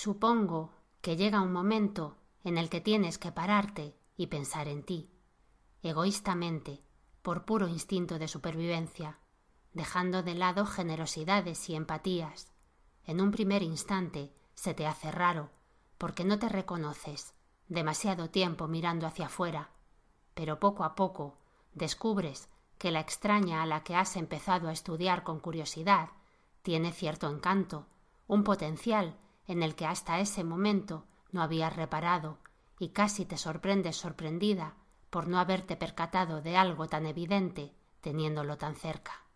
Supongo que llega un momento en el que tienes que pararte y pensar en ti, egoístamente, por puro instinto de supervivencia, dejando de lado generosidades y empatías. En un primer instante se te hace raro, porque no te reconoces, demasiado tiempo mirando hacia afuera, pero poco a poco descubres que la extraña a la que has empezado a estudiar con curiosidad tiene cierto encanto, un potencial en el que hasta ese momento no habías reparado y casi te sorprendes sorprendida por no haberte percatado de algo tan evidente teniéndolo tan cerca.